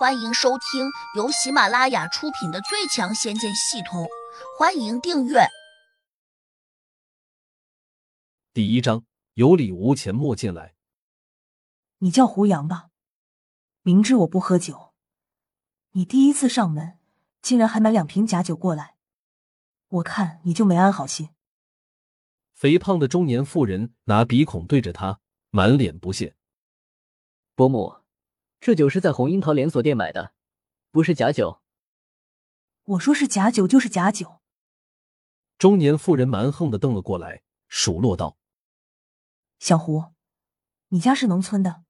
欢迎收听由喜马拉雅出品的《最强仙剑系统》，欢迎订阅。第一章有理无钱莫进来。你叫胡杨吧，明知我不喝酒，你第一次上门，竟然还买两瓶假酒过来，我看你就没安好心。肥胖的中年妇人拿鼻孔对着他，满脸不屑。伯母。这酒是在红樱桃连锁店买的，不是假酒。我说是假酒就是假酒。中年妇人蛮横的瞪了过来，数落道：“小胡，你家是农村的，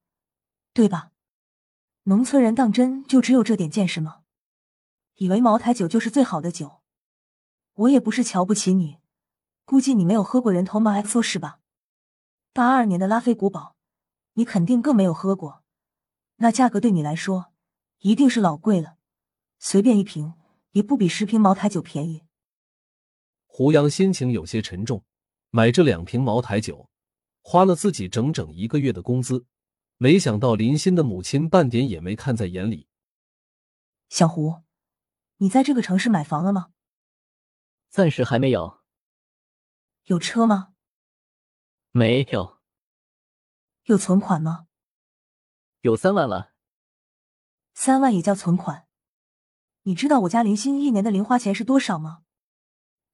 对吧？农村人当真就只有这点见识吗？以为茅台酒就是最好的酒？我也不是瞧不起你，估计你没有喝过人头马 XO 是吧？八二年的拉菲古堡，你肯定更没有喝过。”那价格对你来说一定是老贵了，随便一瓶也不比十瓶茅台酒便宜。胡杨心情有些沉重，买这两瓶茅台酒，花了自己整整一个月的工资，没想到林欣的母亲半点也没看在眼里。小胡，你在这个城市买房了吗？暂时还没有。有车吗？没有。有存款吗？有三万了，三万也叫存款？你知道我家林欣一年的零花钱是多少吗？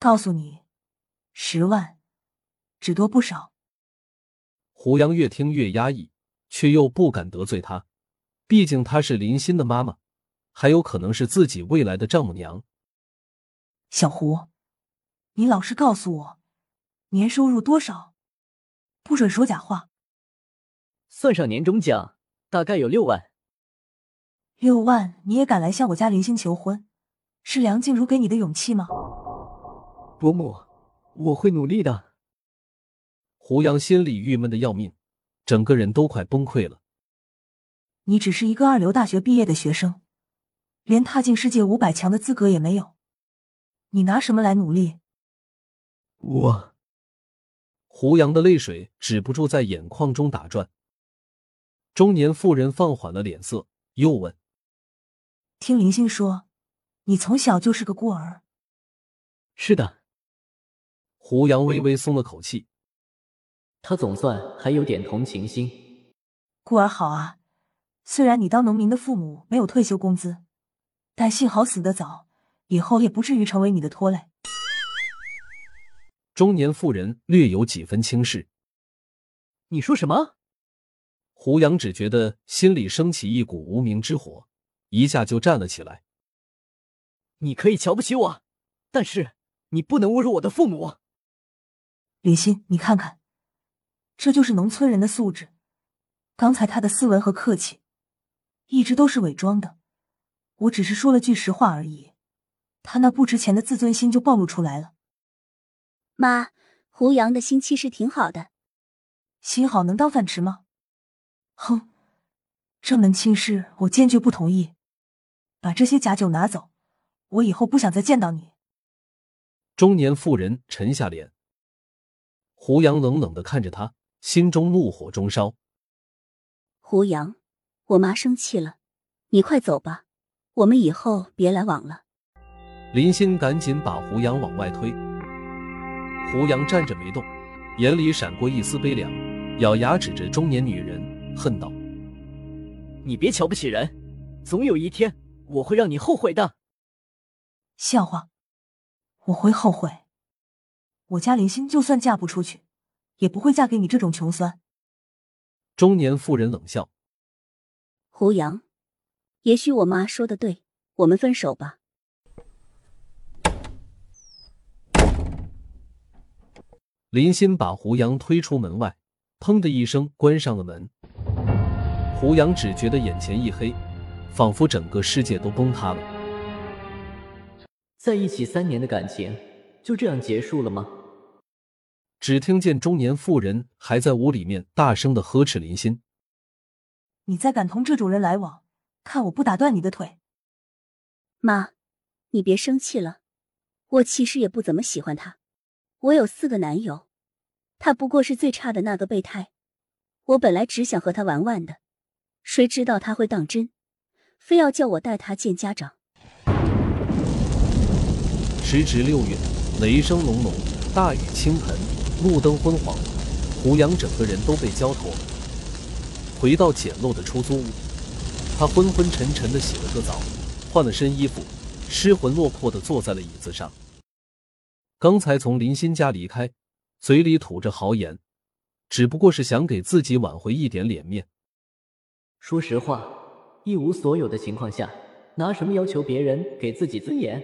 告诉你，十万，只多不少。胡杨越听越压抑，却又不敢得罪她，毕竟她是林欣的妈妈，还有可能是自己未来的丈母娘。小胡，你老实告诉我，年收入多少？不准说假话。算上年终奖。大概有六万，六万你也敢来向我家林星求婚，是梁静茹给你的勇气吗？伯母，我会努力的。胡杨心里郁闷的要命，整个人都快崩溃了。你只是一个二流大学毕业的学生，连踏进世界五百强的资格也没有，你拿什么来努力？我，胡杨的泪水止不住在眼眶中打转。中年妇人放缓了脸色，又问：“听林星说，你从小就是个孤儿。”“是的。”胡杨微微松了口气，他总算还有点同情心。孤儿好啊，虽然你当农民的父母没有退休工资，但幸好死得早，以后也不至于成为你的拖累。中年妇人略有几分轻视：“你说什么？”胡杨只觉得心里升起一股无名之火，一下就站了起来。你可以瞧不起我，但是你不能侮辱我的父母。李欣，你看看，这就是农村人的素质。刚才他的斯文和客气，一直都是伪装的。我只是说了句实话而已，他那不值钱的自尊心就暴露出来了。妈，胡杨的心气是挺好的，心好能当饭吃吗？哼，这门亲事我坚决不同意。把这些假酒拿走，我以后不想再见到你。中年妇人沉下脸，胡杨冷冷的看着他，心中怒火中烧。胡杨，我妈生气了，你快走吧，我们以后别来往了。林欣赶紧把胡杨往外推。胡杨站着没动，眼里闪过一丝悲凉，咬牙指着中年女人。恨道：“你别瞧不起人，总有一天我会让你后悔的。”笑话，我会后悔。我家林欣就算嫁不出去，也不会嫁给你这种穷酸。中年妇人冷笑：“胡杨，也许我妈说的对，我们分手吧。”林欣把胡杨推出门外，砰的一声关上了门。胡杨只觉得眼前一黑，仿佛整个世界都崩塌了。在一起三年的感情就这样结束了吗？只听见中年妇人还在屋里面大声的呵斥林欣：“你再敢同这种人来往，看我不打断你的腿！”妈，你别生气了，我其实也不怎么喜欢他。我有四个男友，他不过是最差的那个备胎。我本来只想和他玩玩的。谁知道他会当真？非要叫我带他见家长。时值六月，雷声隆隆，大雨倾盆，路灯昏黄，胡杨整个人都被浇透了。回到简陋的出租屋，他昏昏沉沉的洗了个澡，换了身衣服，失魂落魄的坐在了椅子上。刚才从林欣家离开，嘴里吐着豪言，只不过是想给自己挽回一点脸面。说实话，一无所有的情况下，拿什么要求别人给自己尊严？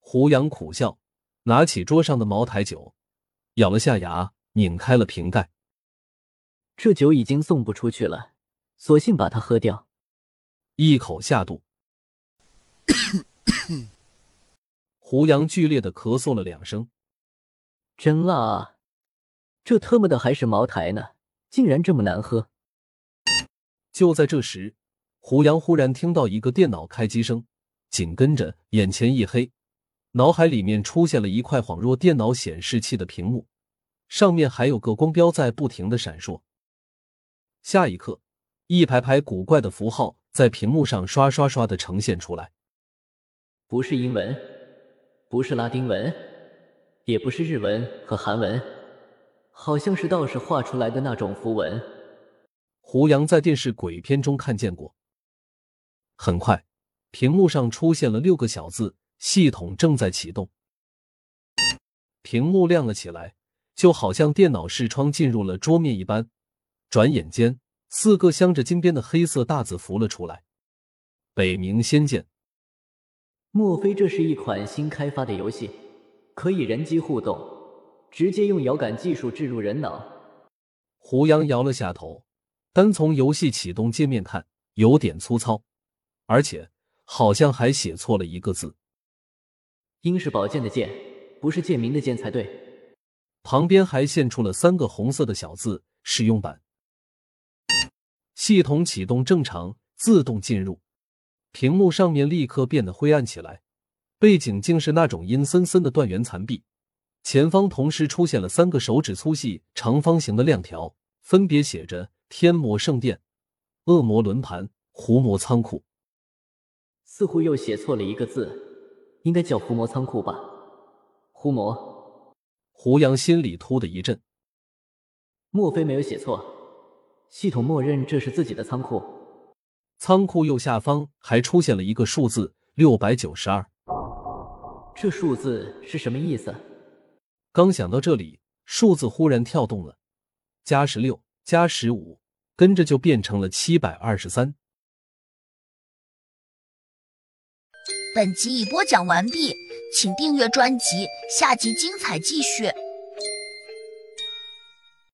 胡杨苦笑，拿起桌上的茅台酒，咬了下牙，拧开了瓶盖。这酒已经送不出去了，索性把它喝掉。一口下肚，胡杨剧烈的咳嗽了两声。真辣啊！这特么的还是茅台呢，竟然这么难喝。就在这时，胡杨忽然听到一个电脑开机声，紧跟着眼前一黑。脑海里面出现了一块恍若电脑显示器的屏幕，上面还有个光标在不停的闪烁。下一刻，一排排古怪的符号在屏幕上刷刷刷的呈现出来。不是英文，不是拉丁文，也不是日文和韩文，好像是道士画出来的那种符文。胡杨在电视鬼片中看见过。很快，屏幕上出现了六个小字。系统正在启动，屏幕亮了起来，就好像电脑视窗进入了桌面一般。转眼间，四个镶着金边的黑色大字浮了出来：“北冥仙剑。”莫非这是一款新开发的游戏，可以人机互动，直接用遥感技术置入人脑？胡杨摇了下头，单从游戏启动界面看，有点粗糙，而且好像还写错了一个字。应是宝剑的剑，不是剑名的剑才对。旁边还现出了三个红色的小字：使用版。系统启动正常，自动进入。屏幕上面立刻变得灰暗起来，背景竟是那种阴森森的断垣残壁。前方同时出现了三个手指粗细、长方形的亮条，分别写着“天魔圣殿”“恶魔轮盘”“狐魔仓库”。似乎又写错了一个字。应该叫狐魔仓库吧？狐魔，胡杨心里突的一震。莫非没有写错？系统默认这是自己的仓库。仓库右下方还出现了一个数字六百九十二。这数字是什么意思？刚想到这里，数字忽然跳动了，加十六，加十五，跟着就变成了七百二十三。本集已播讲完毕，请订阅专辑，下集精彩继续。